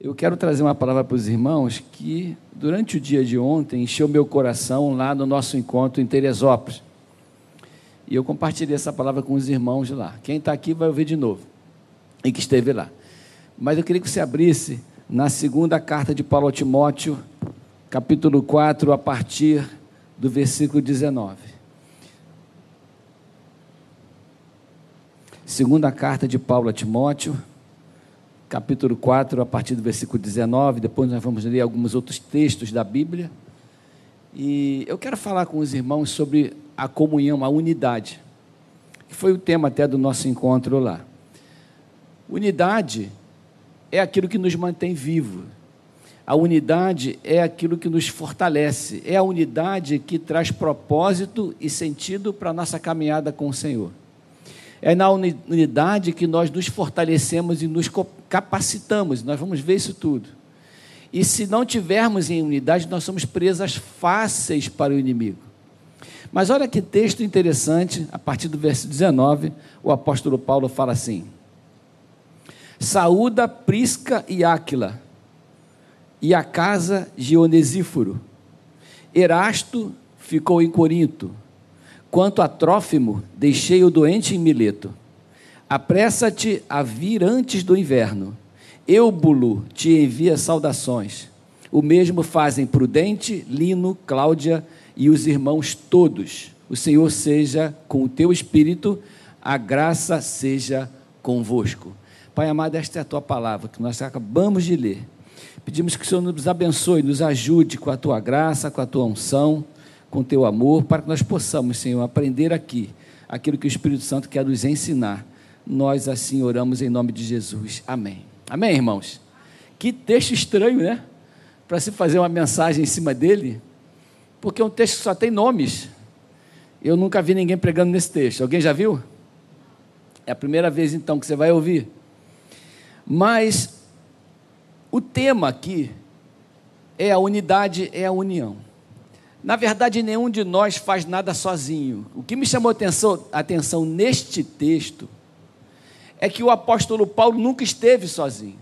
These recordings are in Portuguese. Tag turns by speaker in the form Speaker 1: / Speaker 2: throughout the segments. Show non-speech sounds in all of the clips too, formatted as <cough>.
Speaker 1: Eu quero trazer uma palavra para os irmãos que, durante o dia de ontem, encheu meu coração lá no nosso encontro em Teresópolis. E eu compartilhei essa palavra com os irmãos de lá. Quem está aqui vai ouvir de novo, e que esteve lá. Mas eu queria que você abrisse na segunda carta de Paulo a Timóteo, capítulo 4, a partir do versículo 19. Segunda carta de Paulo a Timóteo, capítulo 4, a partir do versículo 19. Depois nós vamos ler alguns outros textos da Bíblia. E eu quero falar com os irmãos sobre a comunhão, a unidade, que foi o tema até do nosso encontro lá. Unidade é aquilo que nos mantém vivos. A unidade é aquilo que nos fortalece, é a unidade que traz propósito e sentido para a nossa caminhada com o Senhor. É na unidade que nós nos fortalecemos e nos capacitamos. Nós vamos ver isso tudo. E se não tivermos em unidade, nós somos presas fáceis para o inimigo. Mas olha que texto interessante, a partir do verso 19, o apóstolo Paulo fala assim: Saúda Prisca e Áquila, e a casa de Onesíforo. Erasto ficou em Corinto Quanto a Trófimo, deixei o doente em Mileto. Apressa-te a vir antes do inverno. Eubulo te envia saudações. O mesmo fazem Prudente, Lino, Cláudia e os irmãos todos. O Senhor seja com o teu espírito, a graça seja convosco. Pai amado, esta é a tua palavra que nós acabamos de ler. Pedimos que o Senhor nos abençoe, nos ajude com a tua graça, com a tua unção com teu amor, para que nós possamos, Senhor, aprender aqui aquilo que o Espírito Santo quer nos ensinar. Nós assim oramos em nome de Jesus. Amém. Amém, irmãos? Que texto estranho, né? Para se fazer uma mensagem em cima dele, porque é um texto que só tem nomes. Eu nunca vi ninguém pregando nesse texto. Alguém já viu? É a primeira vez então que você vai ouvir. Mas o tema aqui é a unidade, é a união. Na verdade, nenhum de nós faz nada sozinho. O que me chamou atenção, atenção neste texto é que o apóstolo Paulo nunca esteve sozinho.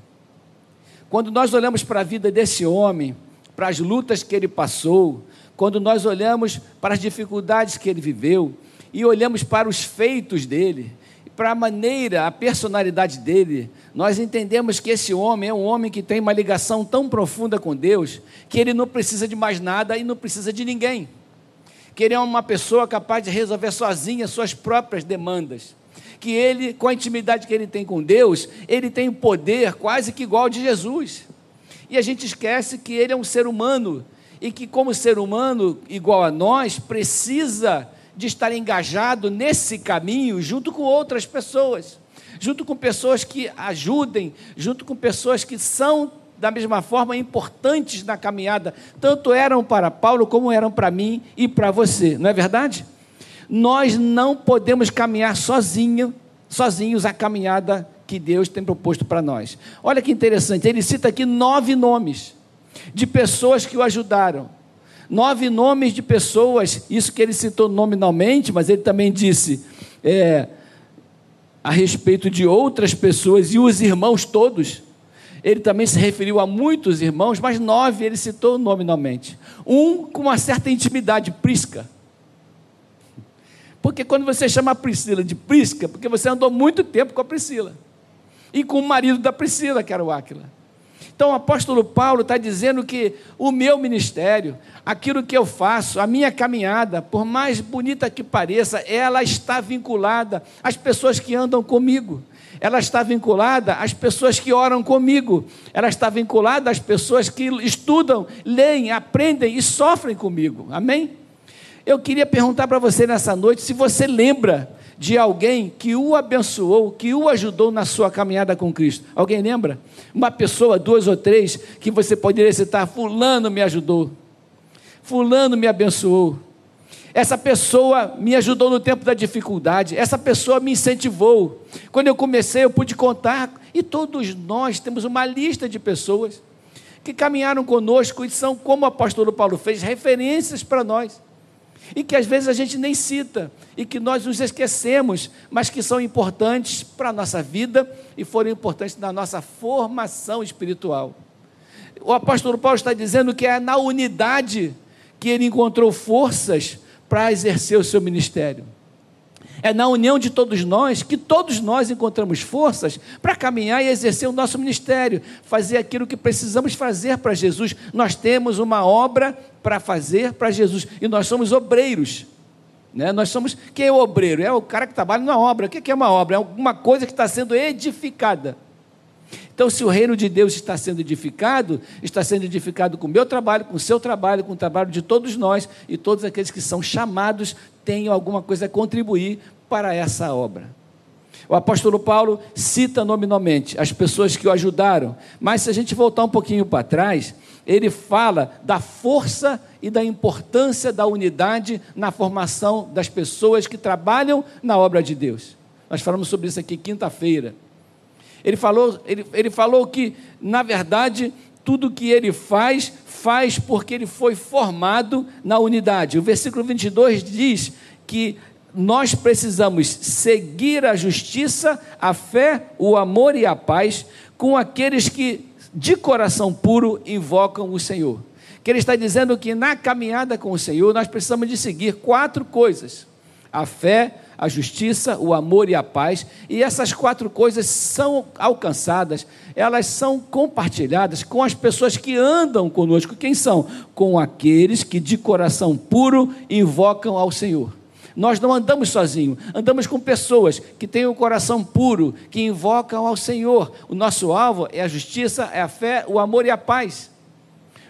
Speaker 1: Quando nós olhamos para a vida desse homem, para as lutas que ele passou, quando nós olhamos para as dificuldades que ele viveu e olhamos para os feitos dele, para a maneira, a personalidade dele, nós entendemos que esse homem é um homem que tem uma ligação tão profunda com Deus que ele não precisa de mais nada e não precisa de ninguém. Que ele é uma pessoa capaz de resolver sozinha suas próprias demandas. Que ele, com a intimidade que ele tem com Deus, ele tem um poder quase que igual ao de Jesus. E a gente esquece que ele é um ser humano e que, como ser humano igual a nós, precisa de estar engajado nesse caminho junto com outras pessoas, junto com pessoas que ajudem, junto com pessoas que são da mesma forma importantes na caminhada, tanto eram para Paulo como eram para mim e para você, não é verdade? Nós não podemos caminhar sozinho, sozinhos a caminhada que Deus tem proposto para nós. Olha que interessante, ele cita aqui nove nomes de pessoas que o ajudaram. Nove nomes de pessoas, isso que ele citou nominalmente, mas ele também disse é, a respeito de outras pessoas e os irmãos todos. Ele também se referiu a muitos irmãos, mas nove ele citou nominalmente. Um com uma certa intimidade, Prisca. Porque quando você chama a Priscila de Prisca, porque você andou muito tempo com a Priscila. E com o marido da Priscila, que era o Áquila. Então o apóstolo Paulo está dizendo que o meu ministério, aquilo que eu faço, a minha caminhada, por mais bonita que pareça, ela está vinculada às pessoas que andam comigo. Ela está vinculada às pessoas que oram comigo. Ela está vinculada às pessoas que estudam, leem, aprendem e sofrem comigo. Amém? Eu queria perguntar para você nessa noite se você lembra de alguém que o abençoou, que o ajudou na sua caminhada com Cristo. Alguém lembra? Uma pessoa, duas ou três, que você poderia citar: Fulano me ajudou, Fulano me abençoou. Essa pessoa me ajudou no tempo da dificuldade, essa pessoa me incentivou. Quando eu comecei, eu pude contar, e todos nós temos uma lista de pessoas que caminharam conosco e são, como o apóstolo Paulo fez, referências para nós e que às vezes a gente nem cita e que nós nos esquecemos, mas que são importantes para a nossa vida e foram importantes na nossa formação espiritual. O apóstolo Paulo está dizendo que é na unidade que ele encontrou forças para exercer o seu ministério. É na união de todos nós que todos nós encontramos forças para caminhar e exercer o nosso ministério, fazer aquilo que precisamos fazer para Jesus. Nós temos uma obra para fazer para Jesus e nós somos obreiros. Né? Nós somos. Quem é o obreiro? É o cara que trabalha na obra. O que é uma obra? É alguma coisa que está sendo edificada. Então, se o reino de Deus está sendo edificado, está sendo edificado com o meu trabalho, com o seu trabalho, com o trabalho de todos nós e todos aqueles que são chamados tenham alguma coisa a contribuir para essa obra. O apóstolo Paulo cita nominalmente as pessoas que o ajudaram, mas se a gente voltar um pouquinho para trás, ele fala da força e da importância da unidade na formação das pessoas que trabalham na obra de Deus. Nós falamos sobre isso aqui quinta-feira. Ele falou, ele, ele falou que, na verdade, tudo que ele faz, faz porque ele foi formado na unidade. O versículo 22 diz que nós precisamos seguir a justiça, a fé, o amor e a paz com aqueles que de coração puro invocam o Senhor. Que ele está dizendo que na caminhada com o Senhor nós precisamos de seguir quatro coisas: a fé, a justiça, o amor e a paz, e essas quatro coisas são alcançadas, elas são compartilhadas com as pessoas que andam conosco. Quem são? Com aqueles que de coração puro invocam ao Senhor. Nós não andamos sozinhos, andamos com pessoas que têm o um coração puro, que invocam ao Senhor. O nosso alvo é a justiça, é a fé, o amor e a paz.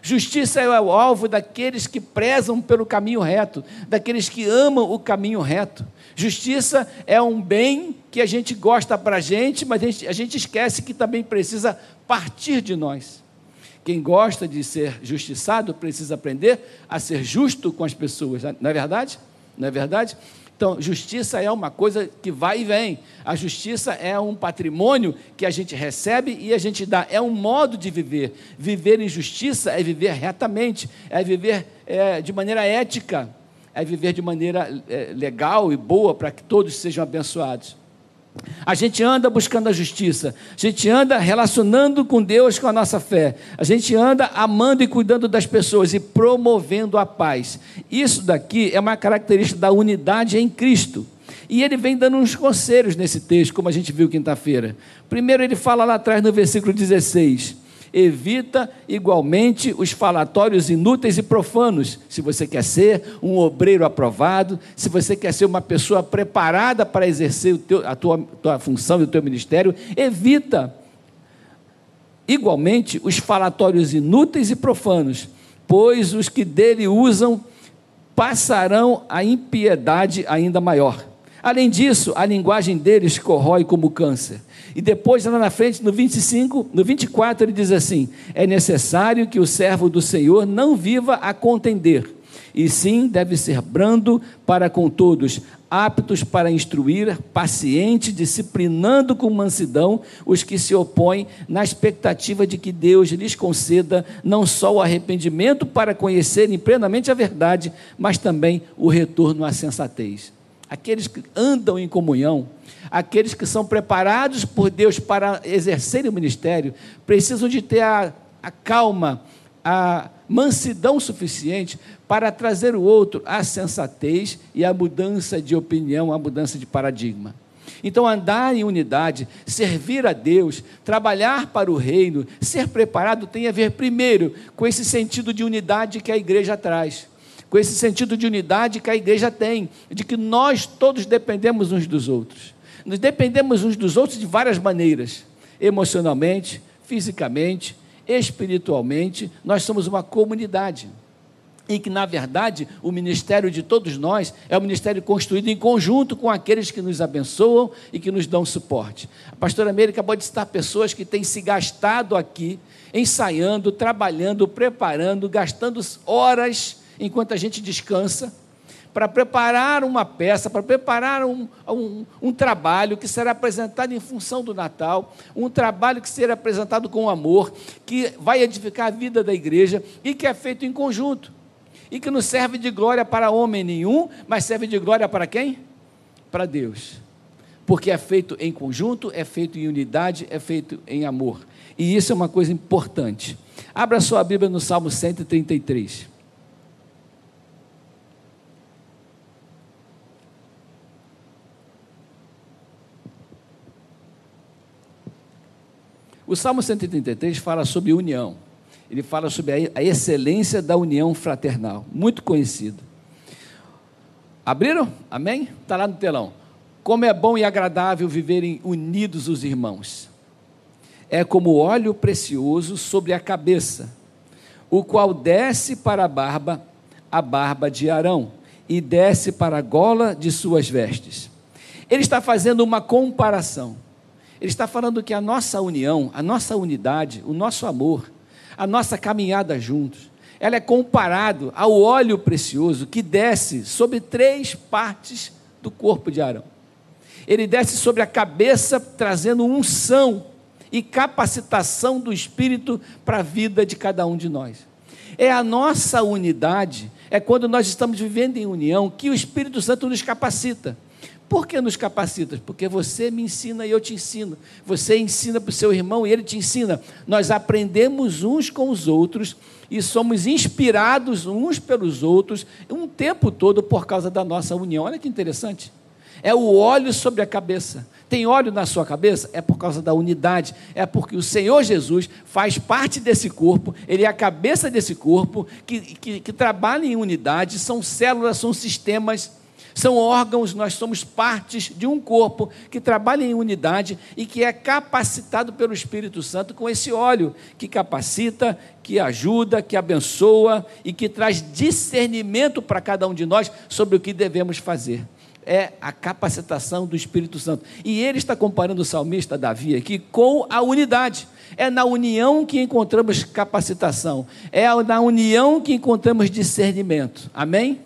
Speaker 1: Justiça é o alvo daqueles que prezam pelo caminho reto, daqueles que amam o caminho reto. Justiça é um bem que a gente gosta para a gente, mas a gente, a gente esquece que também precisa partir de nós. Quem gosta de ser justiçado precisa aprender a ser justo com as pessoas, não é verdade? Não é verdade? Então, justiça é uma coisa que vai e vem. A justiça é um patrimônio que a gente recebe e a gente dá. É um modo de viver. Viver em justiça é viver retamente, é viver é, de maneira ética é viver de maneira é, legal e boa para que todos sejam abençoados. A gente anda buscando a justiça, a gente anda relacionando com Deus com a nossa fé, a gente anda amando e cuidando das pessoas e promovendo a paz. Isso daqui é uma característica da unidade em Cristo. E ele vem dando uns conselhos nesse texto, como a gente viu quinta-feira. Primeiro, ele fala lá atrás no versículo 16: evita igualmente os falatórios inúteis e profanos. Se você quer ser um obreiro aprovado, se você quer ser uma pessoa preparada para exercer teu, a tua, tua função e o teu ministério, evita igualmente os falatórios inúteis e profanos, pois os que dele usam passarão a impiedade ainda maior. Além disso, a linguagem deles corrói como câncer e depois, lá na frente, no 25, no 24, ele diz assim: É necessário que o servo do Senhor não viva a contender, e sim deve ser brando para com todos, aptos para instruir, paciente, disciplinando com mansidão os que se opõem, na expectativa de que Deus lhes conceda não só o arrependimento para conhecerem plenamente a verdade, mas também o retorno à sensatez. Aqueles que andam em comunhão, aqueles que são preparados por Deus para exercerem o ministério, precisam de ter a, a calma, a mansidão suficiente para trazer o outro à sensatez e à mudança de opinião, à mudança de paradigma. Então, andar em unidade, servir a Deus, trabalhar para o reino, ser preparado tem a ver, primeiro, com esse sentido de unidade que a igreja traz, com esse sentido de unidade que a igreja tem, de que nós todos dependemos uns dos outros. Nós dependemos uns dos outros de várias maneiras: emocionalmente, fisicamente, espiritualmente. Nós somos uma comunidade. E que, na verdade, o ministério de todos nós é um ministério construído em conjunto com aqueles que nos abençoam e que nos dão suporte. A pastora Meire acabou de citar pessoas que têm se gastado aqui, ensaiando, trabalhando, preparando, gastando horas enquanto a gente descansa para preparar uma peça, para preparar um, um, um, trabalho que será apresentado em função do Natal, um trabalho que será apresentado com amor, que vai edificar a vida da igreja e que é feito em conjunto. E que não serve de glória para homem nenhum, mas serve de glória para quem? Para Deus. Porque é feito em conjunto, é feito em unidade, é feito em amor. E isso é uma coisa importante. Abra sua Bíblia no Salmo 133. O Salmo 133 fala sobre união. Ele fala sobre a excelência da união fraternal, muito conhecido. Abriram? Amém? Está lá no telão. Como é bom e agradável viverem unidos os irmãos. É como óleo precioso sobre a cabeça, o qual desce para a barba, a barba de Arão, e desce para a gola de suas vestes. Ele está fazendo uma comparação ele está falando que a nossa união, a nossa unidade, o nosso amor, a nossa caminhada juntos, ela é comparado ao óleo precioso que desce sobre três partes do corpo de Arão. Ele desce sobre a cabeça, trazendo unção e capacitação do Espírito para a vida de cada um de nós. É a nossa unidade, é quando nós estamos vivendo em união, que o Espírito Santo nos capacita. Por que nos capacitas? Porque você me ensina e eu te ensino. Você ensina para o seu irmão e ele te ensina. Nós aprendemos uns com os outros e somos inspirados uns pelos outros um tempo todo por causa da nossa união. Olha que interessante. É o óleo sobre a cabeça. Tem óleo na sua cabeça? É por causa da unidade. É porque o Senhor Jesus faz parte desse corpo, ele é a cabeça desse corpo, que, que, que trabalha em unidade, são células, são sistemas são órgãos, nós somos partes de um corpo que trabalha em unidade e que é capacitado pelo Espírito Santo com esse óleo que capacita, que ajuda, que abençoa e que traz discernimento para cada um de nós sobre o que devemos fazer é a capacitação do Espírito Santo. E ele está comparando o salmista Davi aqui com a unidade. É na união que encontramos capacitação, é na união que encontramos discernimento. Amém?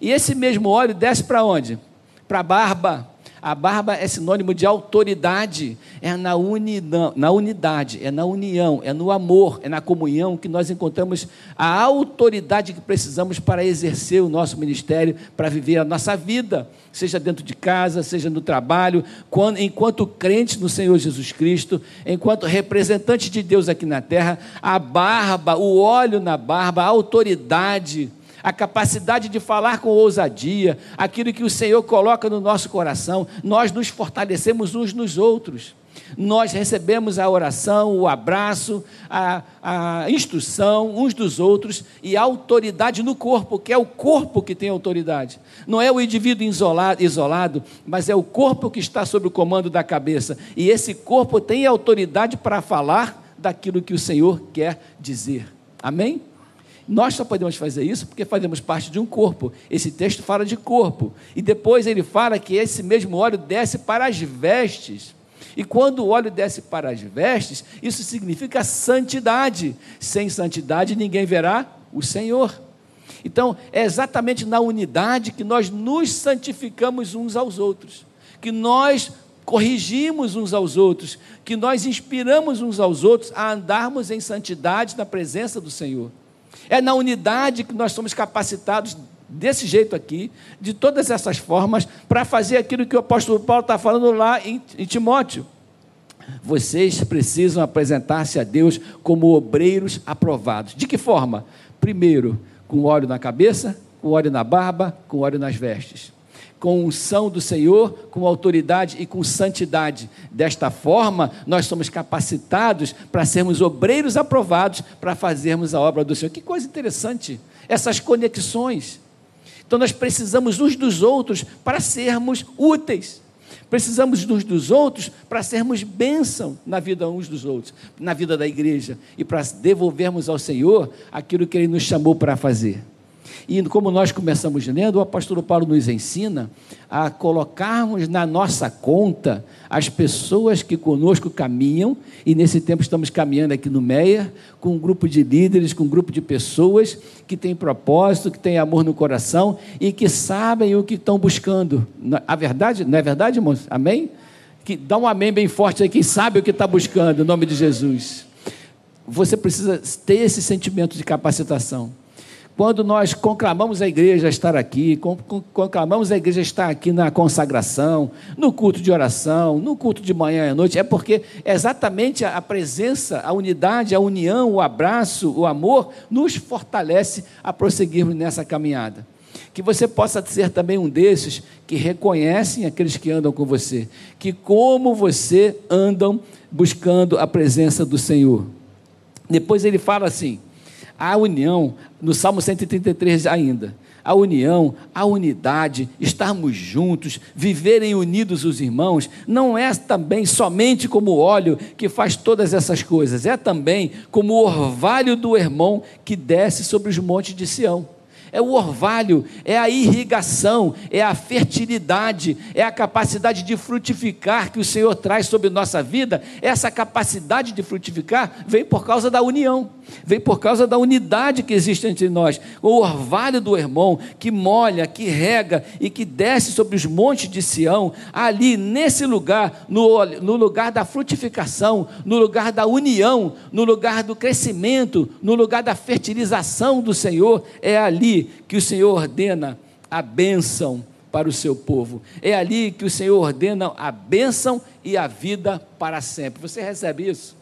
Speaker 1: E esse mesmo óleo desce para onde? Para a barba. A barba é sinônimo de autoridade, é na, uni, na unidade, é na união, é no amor, é na comunhão que nós encontramos a autoridade que precisamos para exercer o nosso ministério, para viver a nossa vida, seja dentro de casa, seja no trabalho, quando, enquanto crentes no Senhor Jesus Cristo, enquanto representante de Deus aqui na terra, a barba, o óleo na barba, a autoridade, a capacidade de falar com ousadia, aquilo que o Senhor coloca no nosso coração, nós nos fortalecemos uns nos outros. Nós recebemos a oração, o abraço, a, a instrução uns dos outros e a autoridade no corpo, que é o corpo que tem autoridade. Não é o indivíduo isolado, isolado, mas é o corpo que está sob o comando da cabeça. E esse corpo tem autoridade para falar daquilo que o Senhor quer dizer. Amém? Nós só podemos fazer isso porque fazemos parte de um corpo. Esse texto fala de corpo. E depois ele fala que esse mesmo óleo desce para as vestes. E quando o óleo desce para as vestes, isso significa santidade. Sem santidade ninguém verá o Senhor. Então, é exatamente na unidade que nós nos santificamos uns aos outros, que nós corrigimos uns aos outros, que nós inspiramos uns aos outros a andarmos em santidade na presença do Senhor. É na unidade que nós somos capacitados desse jeito aqui, de todas essas formas, para fazer aquilo que o apóstolo Paulo está falando lá em, Timóteo. Vocês precisam apresentar-se a Deus como obreiros aprovados. De que forma? Primeiro, com óleo na cabeça, com óleo na barba, com óleo nas vestes com unção do Senhor, com autoridade e com santidade. Desta forma, nós somos capacitados para sermos obreiros aprovados para fazermos a obra do Senhor. Que coisa interessante, essas conexões. Então, nós precisamos uns dos outros para sermos úteis. Precisamos uns dos outros para sermos bênção na vida uns dos outros, na vida da igreja e para devolvermos ao Senhor aquilo que Ele nos chamou para fazer. E como nós começamos lendo, o apóstolo Paulo nos ensina a colocarmos na nossa conta as pessoas que conosco caminham, e nesse tempo estamos caminhando aqui no Meia, com um grupo de líderes, com um grupo de pessoas que têm propósito, que têm amor no coração e que sabem o que estão buscando. A verdade, não é verdade, irmãos? Amém? Que dá um amém bem forte aí, quem sabe o que está buscando, em nome de Jesus. Você precisa ter esse sentimento de capacitação quando nós conclamamos a igreja a estar aqui, conclamamos a igreja a estar aqui na consagração, no culto de oração, no culto de manhã e à noite, é porque exatamente a presença, a unidade, a união, o abraço, o amor nos fortalece a prosseguirmos nessa caminhada. Que você possa ser também um desses que reconhecem aqueles que andam com você, que como você andam buscando a presença do Senhor. Depois ele fala assim: a união, no Salmo 133 ainda, a união, a unidade, estarmos juntos, viverem unidos os irmãos, não é também somente como óleo que faz todas essas coisas, é também como o orvalho do irmão que desce sobre os montes de Sião é o orvalho, é a irrigação, é a fertilidade, é a capacidade de frutificar que o Senhor traz sobre nossa vida. Essa capacidade de frutificar vem por causa da união, vem por causa da unidade que existe entre nós. O orvalho do irmão que molha, que rega e que desce sobre os montes de Sião, ali nesse lugar, no, no lugar da frutificação, no lugar da união, no lugar do crescimento, no lugar da fertilização do Senhor, é ali que o Senhor ordena a bênção para o seu povo. É ali que o Senhor ordena a bênção e a vida para sempre. Você recebe isso?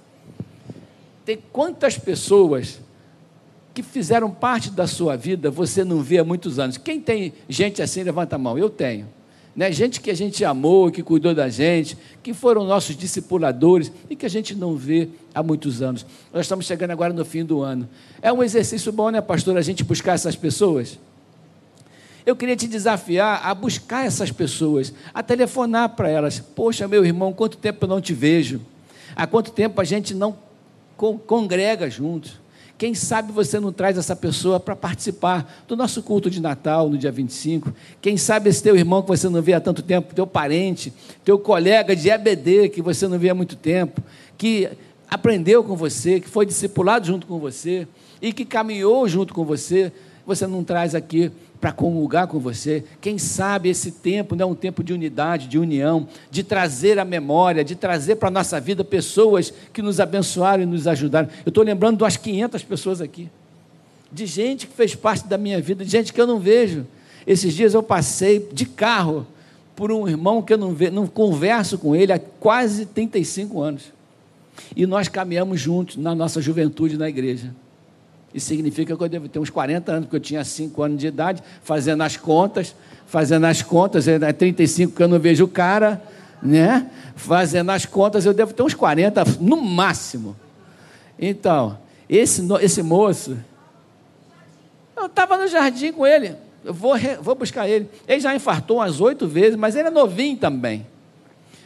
Speaker 1: Tem quantas pessoas que fizeram parte da sua vida você não vê há muitos anos? Quem tem gente assim, levanta a mão. Eu tenho né? gente que a gente amou, que cuidou da gente, que foram nossos discipuladores e que a gente não vê há muitos anos. Nós estamos chegando agora no fim do ano. É um exercício bom, né, pastor, a gente buscar essas pessoas? Eu queria te desafiar a buscar essas pessoas, a telefonar para elas. Poxa, meu irmão, quanto tempo eu não te vejo? Há quanto tempo a gente não congrega juntos? Quem sabe você não traz essa pessoa para participar do nosso culto de Natal no dia 25? Quem sabe esse teu irmão que você não vê há tanto tempo, teu parente, teu colega de EBD que você não vê há muito tempo, que aprendeu com você, que foi discipulado junto com você e que caminhou junto com você, você não traz aqui para comungar com você. Quem sabe esse tempo não é um tempo de unidade, de união, de trazer a memória, de trazer para a nossa vida pessoas que nos abençoaram e nos ajudaram. Eu estou lembrando de umas 500 pessoas aqui, de gente que fez parte da minha vida, de gente que eu não vejo. Esses dias eu passei de carro por um irmão que eu não, ve, não converso com ele há quase 35 anos. E nós caminhamos juntos na nossa juventude na igreja. Isso significa que eu devo ter uns 40 anos, porque eu tinha 5 anos de idade, fazendo as contas, fazendo as contas, é 35 que eu não vejo o cara, né? Fazendo as contas, eu devo ter uns 40 no máximo. Então, esse, esse moço, eu estava no jardim com ele, eu vou, vou buscar ele. Ele já infartou umas oito vezes, mas ele é novinho também.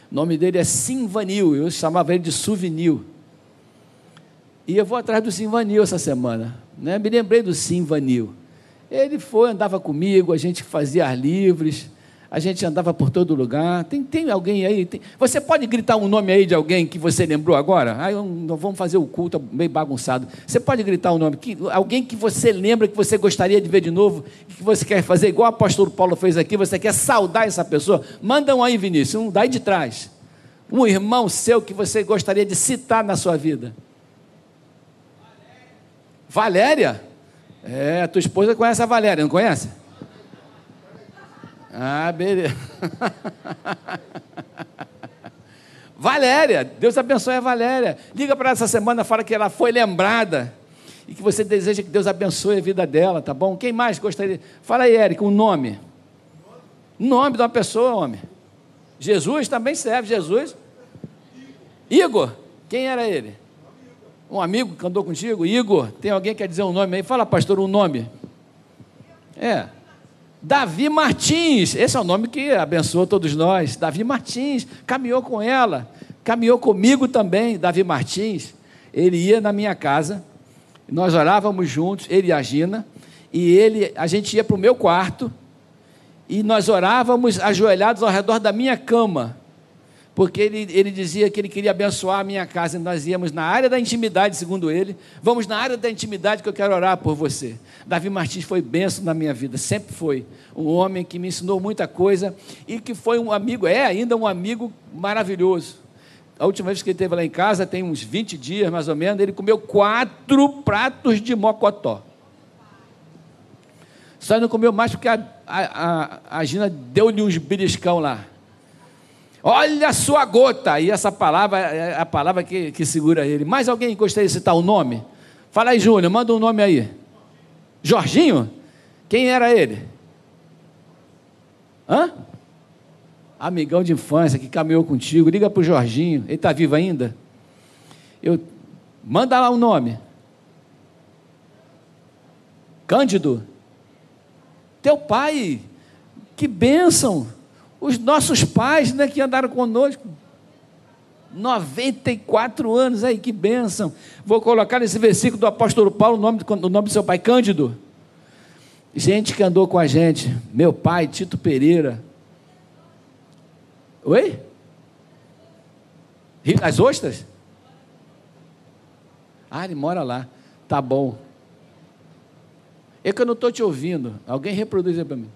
Speaker 1: O nome dele é Simvanil, eu chamava ele de Suvinil. E eu vou atrás do Simvanil essa semana. Né? Me lembrei do Simvanil. Ele foi, andava comigo, a gente fazia ar livres, a gente andava por todo lugar. Tem, tem alguém aí? Tem... Você pode gritar um nome aí de alguém que você lembrou agora? Ah, nós vamos fazer o culto meio bagunçado. Você pode gritar um nome? Que, alguém que você lembra que você gostaria de ver de novo, que você quer fazer igual o apóstolo Paulo fez aqui, você quer saudar essa pessoa? Manda um aí, Vinícius, um daí de trás. Um irmão seu que você gostaria de citar na sua vida. Valéria? É, tua esposa conhece a Valéria, não conhece? Ah, beleza. <laughs> Valéria, Deus abençoe a Valéria. Liga para essa semana, fala que ela foi lembrada e que você deseja que Deus abençoe a vida dela, tá bom? Quem mais gostaria? Fala aí, Érica, um nome. Nome de uma pessoa, homem. Jesus também serve, Jesus. Igor, quem era ele? Um amigo que andou contigo, Igor, tem alguém que quer dizer um nome aí? Fala, pastor, um nome. É. Davi Martins, esse é o nome que abençoou todos nós. Davi Martins, caminhou com ela, caminhou comigo também, Davi Martins. Ele ia na minha casa, nós orávamos juntos, ele e a Gina, e ele, a gente ia para o meu quarto, e nós orávamos ajoelhados ao redor da minha cama porque ele, ele dizia que ele queria abençoar a minha casa, e nós íamos na área da intimidade, segundo ele. Vamos na área da intimidade que eu quero orar por você. Davi Martins foi benção na minha vida, sempre foi um homem que me ensinou muita coisa e que foi um amigo, é ainda um amigo maravilhoso. A última vez que ele esteve lá em casa, tem uns 20 dias mais ou menos, ele comeu quatro pratos de mocotó. Só não comeu mais porque a, a, a, a Gina deu-lhe uns beliscão lá. Olha a sua gota. E essa palavra é a palavra que, que segura ele. Mais alguém gostaria de citar o nome? Fala aí, Júnior, manda um nome aí. Jorginho? Quem era ele? Hã? Amigão de infância que caminhou contigo. Liga para o Jorginho. Ele está vivo ainda? Eu, manda lá o um nome. Cândido. Teu pai. Que bênção. Os nossos pais né, que andaram conosco. 94 anos aí, que bênção. Vou colocar nesse versículo do apóstolo Paulo o nome, o nome do seu pai, Cândido. Gente que andou com a gente. Meu pai, Tito Pereira. Oi? Rio das Ostras? Ah, ele mora lá. Tá bom. É que eu não estou te ouvindo. Alguém reproduz aí para mim.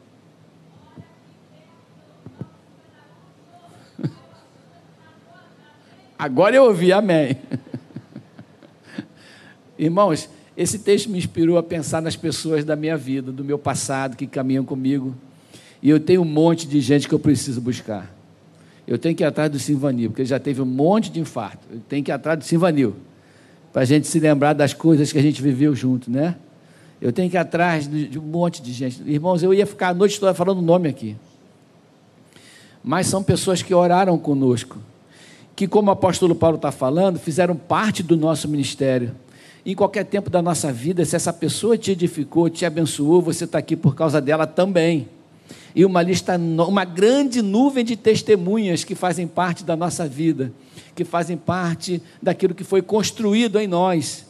Speaker 1: Agora eu ouvi, amém. <laughs> Irmãos, esse texto me inspirou a pensar nas pessoas da minha vida, do meu passado, que caminham comigo. E eu tenho um monte de gente que eu preciso buscar. Eu tenho que ir atrás do Simvanil, porque ele já teve um monte de infarto. Eu tenho que ir atrás do Simvanil, para a gente se lembrar das coisas que a gente viveu junto, né? Eu tenho que ir atrás de um monte de gente. Irmãos, eu ia ficar a noite toda falando nome aqui. Mas são pessoas que oraram conosco que, como o apóstolo Paulo está falando, fizeram parte do nosso ministério. Em qualquer tempo da nossa vida, se essa pessoa te edificou, te abençoou, você está aqui por causa dela também. E uma lista, uma grande nuvem de testemunhas que fazem parte da nossa vida, que fazem parte daquilo que foi construído em nós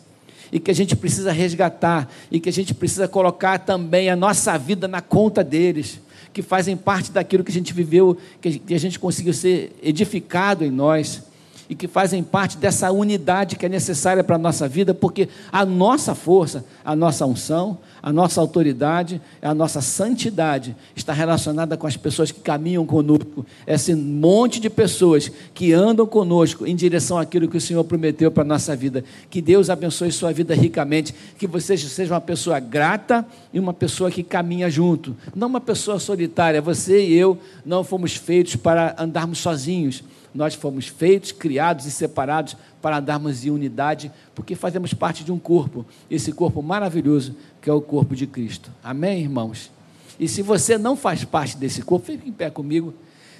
Speaker 1: e que a gente precisa resgatar e que a gente precisa colocar também a nossa vida na conta deles que fazem parte daquilo que a gente viveu, que a gente conseguiu ser edificado em nós e que fazem parte dessa unidade que é necessária para a nossa vida, porque a nossa força, a nossa unção, a nossa autoridade, a nossa santidade está relacionada com as pessoas que caminham conosco, esse monte de pessoas que andam conosco em direção àquilo que o Senhor prometeu para a nossa vida. Que Deus abençoe sua vida ricamente, que você seja uma pessoa grata e uma pessoa que caminha junto, não uma pessoa solitária. Você e eu não fomos feitos para andarmos sozinhos nós fomos feitos, criados e separados para andarmos em unidade, porque fazemos parte de um corpo, esse corpo maravilhoso que é o corpo de Cristo. Amém, irmãos? E se você não faz parte desse corpo, fique em pé comigo.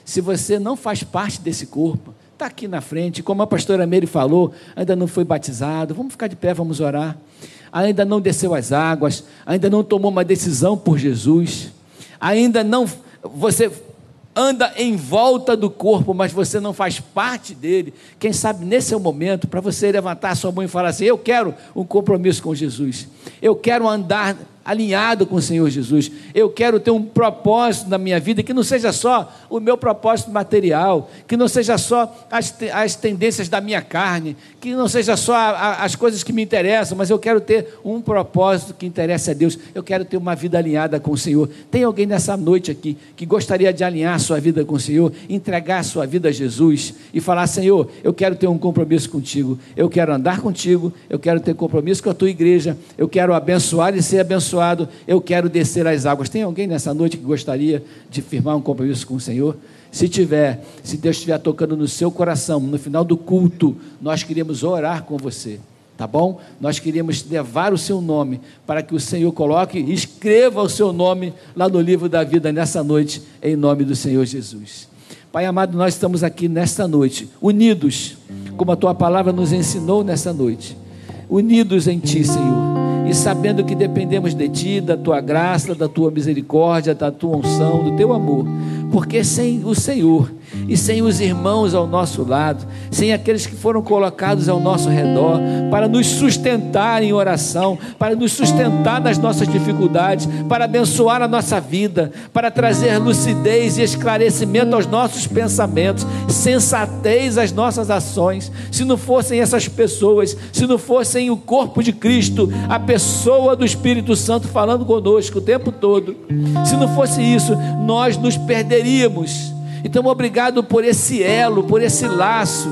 Speaker 1: Se você não faz parte desse corpo, está aqui na frente, como a pastora Meire falou, ainda não foi batizado, vamos ficar de pé, vamos orar. Ainda não desceu as águas, ainda não tomou uma decisão por Jesus, ainda não você anda em volta do corpo, mas você não faz parte dele. Quem sabe nesse é o momento para você levantar sua mão e falar assim: Eu quero um compromisso com Jesus, eu quero andar alinhado com o Senhor Jesus. Eu quero ter um propósito na minha vida que não seja só o meu propósito material, que não seja só as, as tendências da minha carne, que não seja só a, a, as coisas que me interessam, mas eu quero ter um propósito que interesse a Deus. Eu quero ter uma vida alinhada com o Senhor. Tem alguém nessa noite aqui que gostaria de alinhar a sua vida com o Senhor, entregar a sua vida a Jesus e falar: Senhor, eu quero ter um compromisso contigo, eu quero andar contigo, eu quero ter compromisso com a tua igreja, eu quero abençoar e ser abençoado abençoado, eu quero descer as águas. Tem alguém nessa noite que gostaria de firmar um compromisso com o Senhor? Se tiver, se Deus estiver tocando no seu coração, no final do culto, nós queremos orar com você. Tá bom? Nós queríamos levar o seu nome para que o Senhor coloque e escreva o seu nome lá no livro da vida nessa noite, em nome do Senhor Jesus. Pai amado, nós estamos aqui nesta noite, unidos, como a tua palavra nos ensinou nessa noite, unidos em ti, Senhor e sabendo que dependemos de Ti, da Tua graça, da Tua misericórdia, da Tua unção, do Teu amor, porque sem o Senhor e sem os irmãos ao nosso lado, sem aqueles que foram colocados ao nosso redor para nos sustentar em oração, para nos sustentar nas nossas dificuldades, para abençoar a nossa vida, para trazer lucidez e esclarecimento aos nossos pensamentos, sensatez às nossas ações. Se não fossem essas pessoas, se não fossem o corpo de Cristo, a pessoa do Espírito Santo falando conosco o tempo todo, se não fosse isso, nós nos perderíamos então, obrigado por esse elo, por esse laço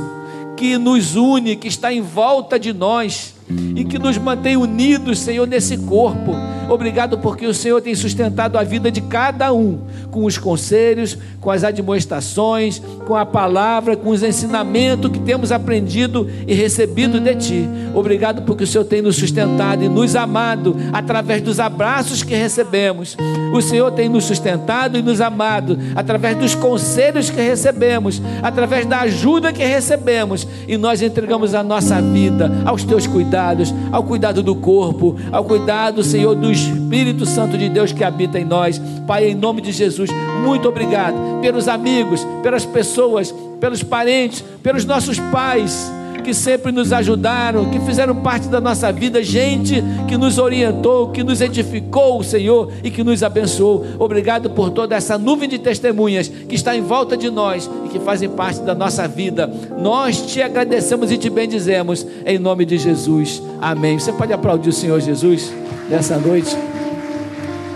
Speaker 1: que nos une, que está em volta de nós e que nos mantém unidos, Senhor, nesse corpo Obrigado porque o Senhor tem sustentado a vida de cada um com os conselhos, com as admoestações, com a palavra, com os ensinamentos que temos aprendido e recebido de Ti. Obrigado porque o Senhor tem nos sustentado e nos amado através dos abraços que recebemos. O Senhor tem nos sustentado e nos amado através dos conselhos que recebemos, através da ajuda que recebemos, e nós entregamos a nossa vida aos Teus cuidados, ao cuidado do corpo, ao cuidado, Senhor, do Espírito Santo de Deus que habita em nós. Pai, em nome de Jesus, muito obrigado pelos amigos, pelas pessoas, pelos parentes, pelos nossos pais que sempre nos ajudaram, que fizeram parte da nossa vida, gente que nos orientou, que nos edificou, Senhor, e que nos abençoou. Obrigado por toda essa nuvem de testemunhas que está em volta de nós e que fazem parte da nossa vida. Nós te agradecemos e te bendizemos em nome de Jesus. Amém. Você pode aplaudir o Senhor Jesus nessa noite.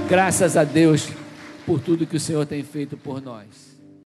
Speaker 1: Graças a Deus por tudo que o Senhor tem feito por nós.